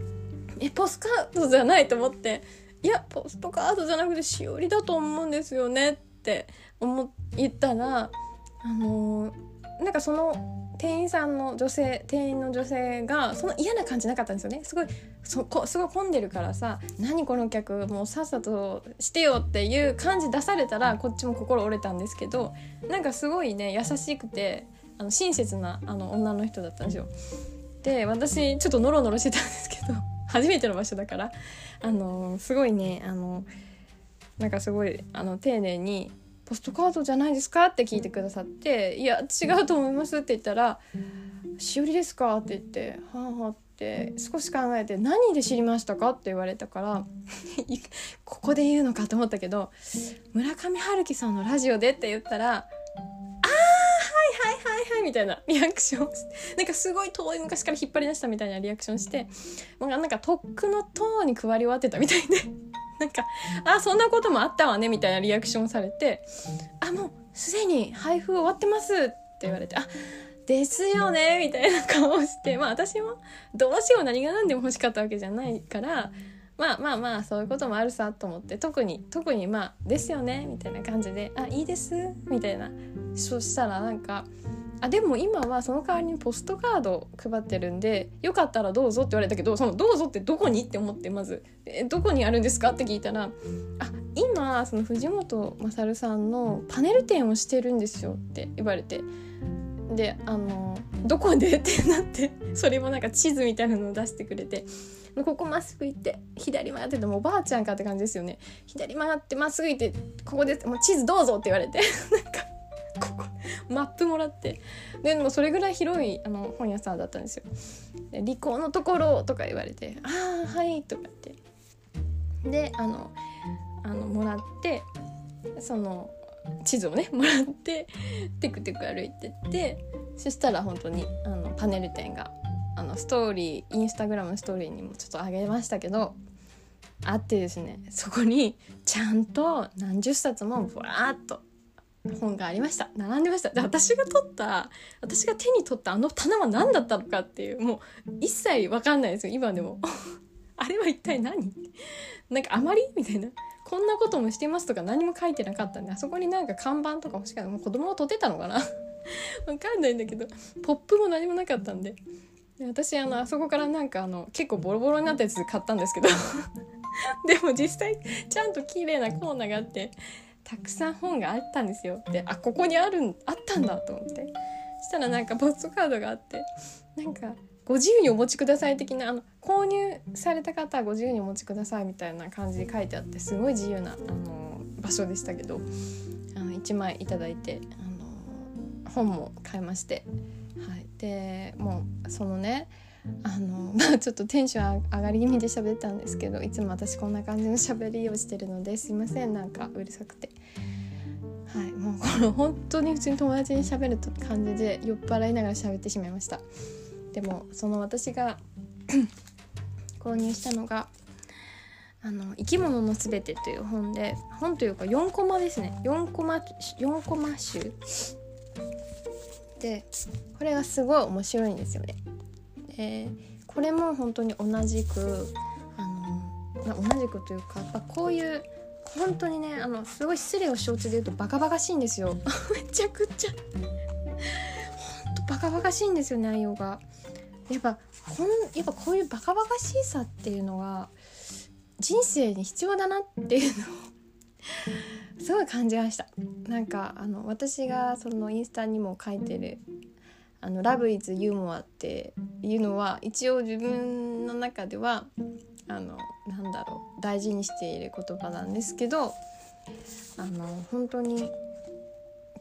「えポストカードじゃない?」と思って「いやポストカードじゃなくてしおりだと思うんですよね」って思言ったらあのー、なんかその店員さんの女性店員の女性がその嫌な感じなかったんですよねすごいそこすごい混んでるからさ「何この客もうさっさとしてよ」っていう感じ出されたらこっちも心折れたんですけどなんかすごいね優しくてあの親切なあの女の人だったんですよ。で私ちょっとノロノロしてたんですけど 初めての場所だからあのすごいねあのなんかすごいあの丁寧にポストカードじゃないですか?」って聞いてくださって「いや違うと思います」って言ったら「しおりですか?」って言って「はあはあ」って少し考えて「何で知りましたか?」って言われたから ここで言うのかと思ったけど「村上春樹さんのラジオで」って言ったら「あーはいはいはいはい」みたいなリアクションなんかすごい遠い昔から引っ張り出したみたいなリアクションしてもうなんかとっくの塔に配り終わってたみたいで なんか「あそんなこともあったわね」みたいなリアクションされて「あもうすでに配布終わってます」って言われて「あですよね」みたいな顔をしてまあ私もどうしよう何が何でも欲しかったわけじゃないからまあまあまあそういうこともあるさと思って特に特にまあ「ですよね」みたいな感じで「あいいです」みたいな。そしたらなんかあでも今はその代わりにポストカード配ってるんでよかったらどうぞって言われたけどそのどうぞってどこにって思ってまずえどこにあるんですかって聞いたらあ今その藤本勝さんのパネル展をしてるんですよって言われて。であのどこでってなって それもなんか地図みたいなのを出してくれて。ここまっすぐ行って左曲がっててもおばあちゃんかって感じですよね。左曲がってまっすぐ行ってここでもう地図どうぞって言われて。なんかここマップもらってでもそれぐらい広いあの本屋さんだったんですよ。で「利口のところ」とか言われて「ああはい」とか言ってであのあのもらってその地図をね もらってテクテク歩いてってそしたら本当にあのパネル展があのストーリーインスタグラムのストーリーにもちょっとあげましたけどあってですねそこにちゃんと何十冊もブワーっと本がありました。並んでました。で私が取った私が手に取ったあの棚は何だったのかっていうもう一切分かんないですよ。今でも。あれは一体何？なんかあまり？みたいな。こんなこともしてますとか何も書いてなかったんであそこになんか看板とか欲しかった。もう子供を取ってたのかな？わかんないんだけど。ポップも何もなかったんで。で私あのあそこからなんかあの結構ボロボロになったやつ買ったんですけど。でも実際ちゃんと綺麗なコーナーがあってたくさん本があったんですよ。であここにあるんあったんだと思って。そしたらなんかポストカードがあってなんかご自由にお持ちください的なあの購入された方はご自由にお持ちくださいみたいな感じで書いてあってすごい自由なあの場所でしたけどあの1枚いいてあの本も買いまして、はい、でもうそのねあの まあちょっとテンション上がり気味で喋ったんですけどいつも私こんな感じの喋りをしてるのですいませんなんかうるさくて。はい、もうこの本当に普通に友達に喋る感じで酔っ払いながら喋ってしまいましたでもその私が 購入したのが「あの生き物のすべて」という本で本というか4コマですね4コマ4コマ集でこれがすごい面白いんですよね。これも本当に同じくあの同じくというかやっぱこういう本当にねあのすごい失礼を承知で言うとバカバカしいんですよ。めちゃくちゃ。本当バカバカしいんですよ内容が。やっぱこんやっぱこういうバカバカしいさっていうのが人生に必要だなっていうのをすごい感じました。なんかあの私がそのインスタにも書いてる「あのラブイズユーモア」っていうのは一応自分の中ではあのなんだろう大事にしている言葉なんですけどあの本当に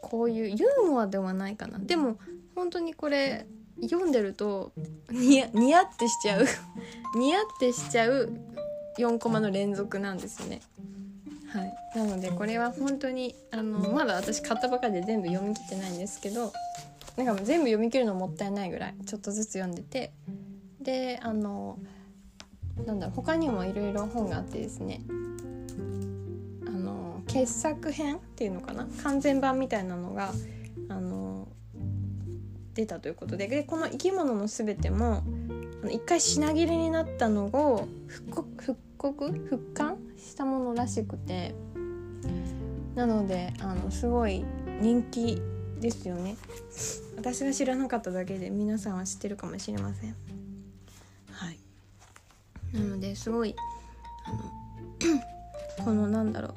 こういうユーモアではないかな。でも本当にこれ読んでるとニヤニヤってしちゃう。ニヤってしちゃう4コマの連続なんですね。はい、なのでこれは本当にあのまだ私買ったばかりで全部読み切ってないんですけどなんかもう全部読み切るのもったいないぐらいちょっとずつ読んでて。であのなんだろう他にもいろいろ本があってですね。あの傑作編っていうのかな？完全版みたいなのがあの出たということで。でこの生き物の全ても一回品切れになったのを復刻復刻？復刊したものらしくて。なのであのすごい人気ですよね。私が知らなかっただけで皆さんは知ってるかもしれません。はい。なのですごいあの このなんだろう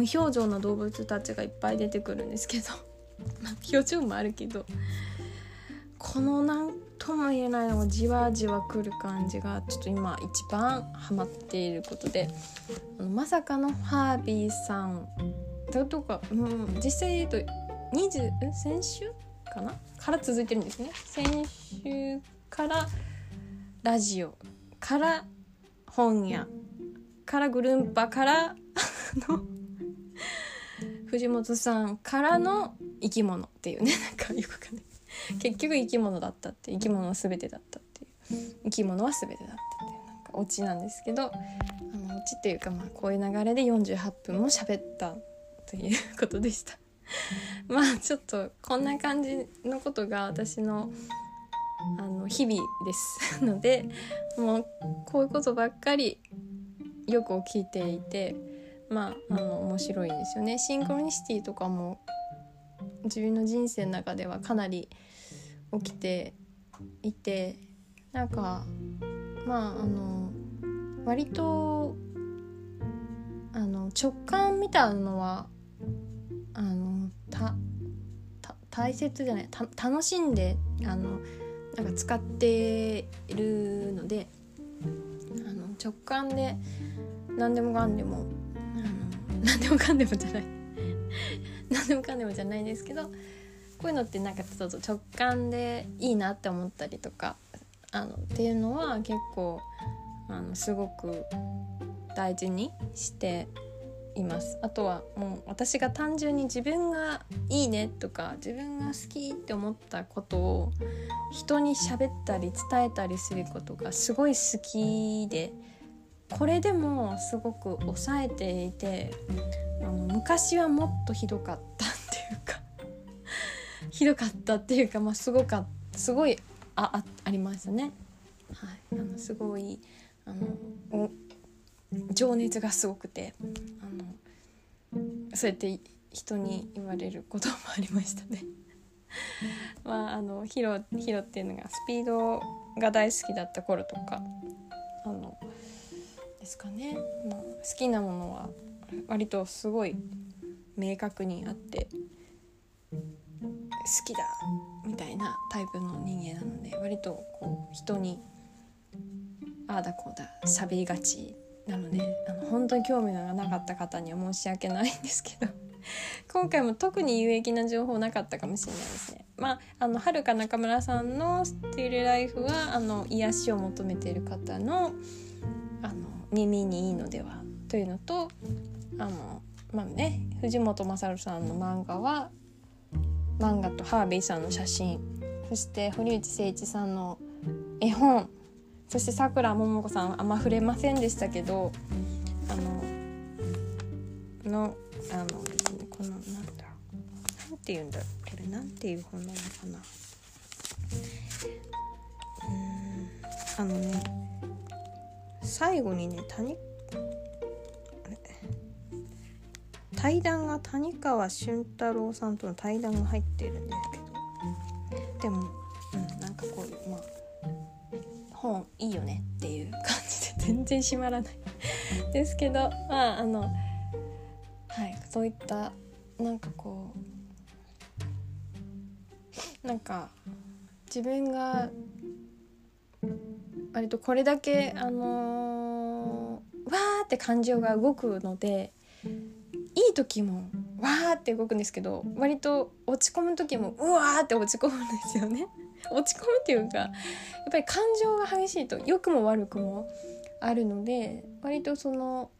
無表情な動物たちがいっぱい出てくるんですけど まあ表情もあるけどこの何とも言えないのがじわじわくる感じがちょっと今一番ハマっていることであのまさかのハービーさん。だとか、うん、実際言うと20先週かな？から続いてるんですね。先週からラジオから本屋からグルンパからの藤本さんからの生き物っていうねなんかよくかんない。結局生き物だったって生き物は全てだったっていう。生き物は全てだったっていうなんかオチなんですけどあのオチっていうかまあこういう流れで48分も喋ったということでした。まあちょっとこんな感じのことが私のあの日々です。のでもうこういうことばっかりよく聞いていてまああの面白いですよね。シンクロニシティとかも自分の人生の中ではかなり起きていてなんかまああの割とあの直感みたいなのはあのた大切じゃない楽しんであのなんか使っているのであの直感で何でもかんでもあの何でもかんでもじゃない 何でもかんでもじゃないですけどこういうのってなんかちょっと直感でいいなって思ったりとかあのっていうのは結構あのすごく大事にしていますあとはもう私が単純に自分がいいねとか自分が好きって思ったことを人に喋ったり伝えたりすることがすごい好きでこれでもすごく抑えていてあの昔はもっとひどかったっていうか ひどかったっていうか、まあ、すごかすごいああありますね。はい、あのすごいあの情熱がすごくてあのそうやって人に言われることもありましたね。まああのヒロヒロっていうのがスピードが大好きだった頃とかあのですかね、まあ、好きなものは割とすごい明確にあって好きだみたいなタイプの人間なので割とこう人にああだこうだ喋りがちなのであの本当に興味がなかった方には申し訳ないんですけど 今回も特に有益な情報なかったかもしれないですね。まあ、あのはるか中村さんの「スティールライフは」あの癒しを求めている方のあの耳にいいのではというのとあの、まあね、藤本勝さんの漫画は漫画とハービーさんの写真そして堀内誠一さんの絵本そしてさくらももこさんあんま触れませんでしたけどあののあのこのなんだなんて言うんだろうこれなんていう本なのかな。うんあのね最後にね谷対談が谷川俊太郎さんとの対談が入ってるんですけど。でも、本いいよねっていう感じで全然閉まらない ですけどまああのはいそういったなんかこうなんか自分が割とこれだけあのー、わーって感情が動くのでいい時もわーって動くんですけど割と落ち込む時もうわーって落ち込むんですよね。落ち込むっていうかやっぱり感情が激しいと良くも悪くもあるので割とその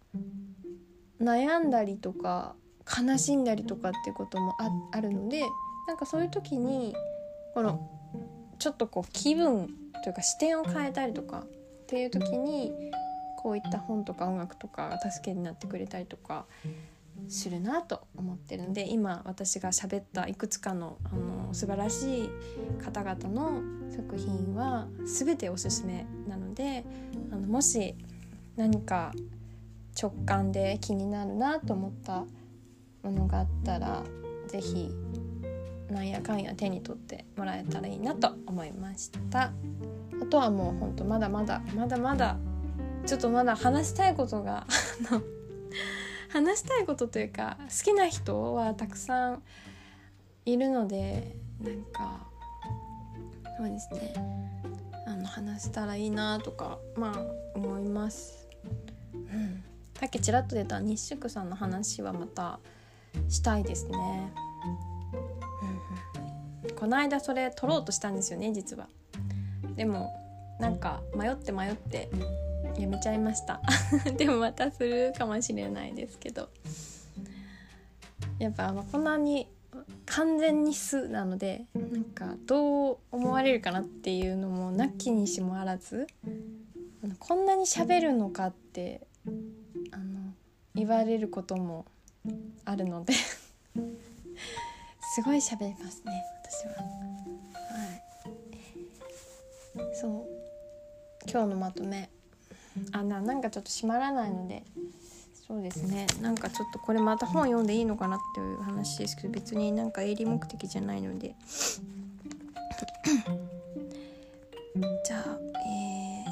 悩んだりとか悲しんだりとかっていうこともあるのでなんかそういう時にこのちょっとこう気分というか視点を変えたりとかっていう時にこういった本とか音楽とかが助けになってくれたりとかするなと思ってるので今私が喋ったいくつかのあの素晴らしい方々の作品は全ておすすめなのであのもし何か直感で気になるなと思ったものがあったら是非なんやかんや手に取ってもらえたらいいなと思いました。あとはもうほんとまだまだまだまだちょっとまだ話したいことが話したいことというか好きな人はたくさんいるのでなんかそうですねあの話したらいいなとかまあ思います。うん、さっきちらっと出た日宿さんの話はまたしたいですね。この間それ撮ろうとしたんですよね実は。でもなんか迷って迷ってやめちゃいました。でもまたするかもしれないですけど。やっぱこんなに完全に素なのでなんかどう思われるかなっていうのもなきにしもあらずこんなに喋るのかってあの言われることもあるのですごい喋りますね私は。はい、そう。今日のまとめ。あななんかちょっと閉まらないので。そうですね。なんかちょっとこれまた本読んでいいのかなっていう話ですけど別になんか営利目的じゃないので。じゃあえ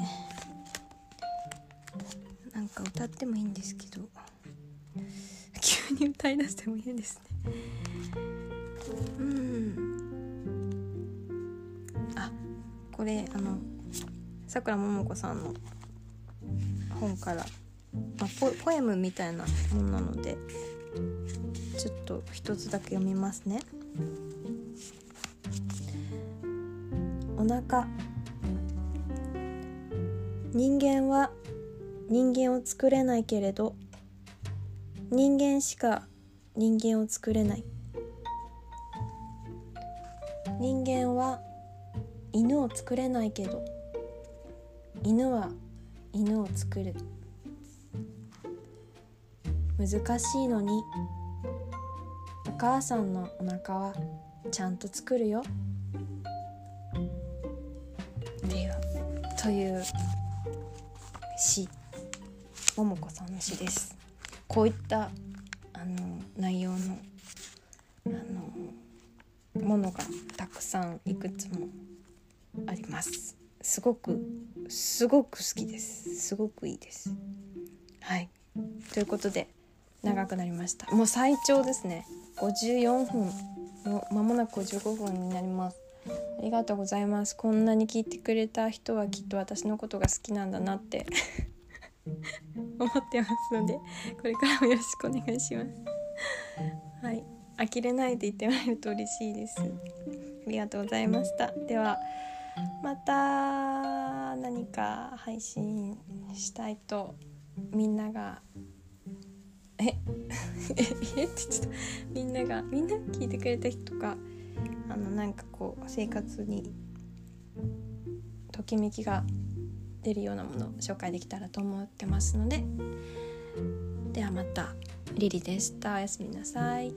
ー、なんか歌ってもいいんですけど。急に歌いだしてもいいですね。うん。あこれあのさくらももこさんの本から、まあ、ポポエムみたいなものなのでちょっと一つだけ読みますね。お腹。人間は人間を作れないけれど人間しか人間を作れない。人間は犬を作れないけど犬は犬を作る。難しいのにお母さんのお腹はちゃんと作るよ。っていうという詩。桃子さんの詩です。こういったあの内容のあのものがたくさんいくつもあります。すごくすごく好きです。すごくいいです。はい。ということで長くなりました。もう最長ですね。54分も間もなく55分になります。ありがとうございます。こんなに聞いてくれた人はきっと私のことが好きなんだなって 思ってますのでこれからもよろしくお願いします。はい。呆れないで言ってもらえると嬉しいです。ありがとうございました。ではまた何か配信したいとみんながえ？え？って言っちゃった。みんながみんな聞いてくれた人とかあのなんかこう生活にときめきが出るようなものを紹介できたらと思ってますので。ではまた。リリでしたおやすみなさい。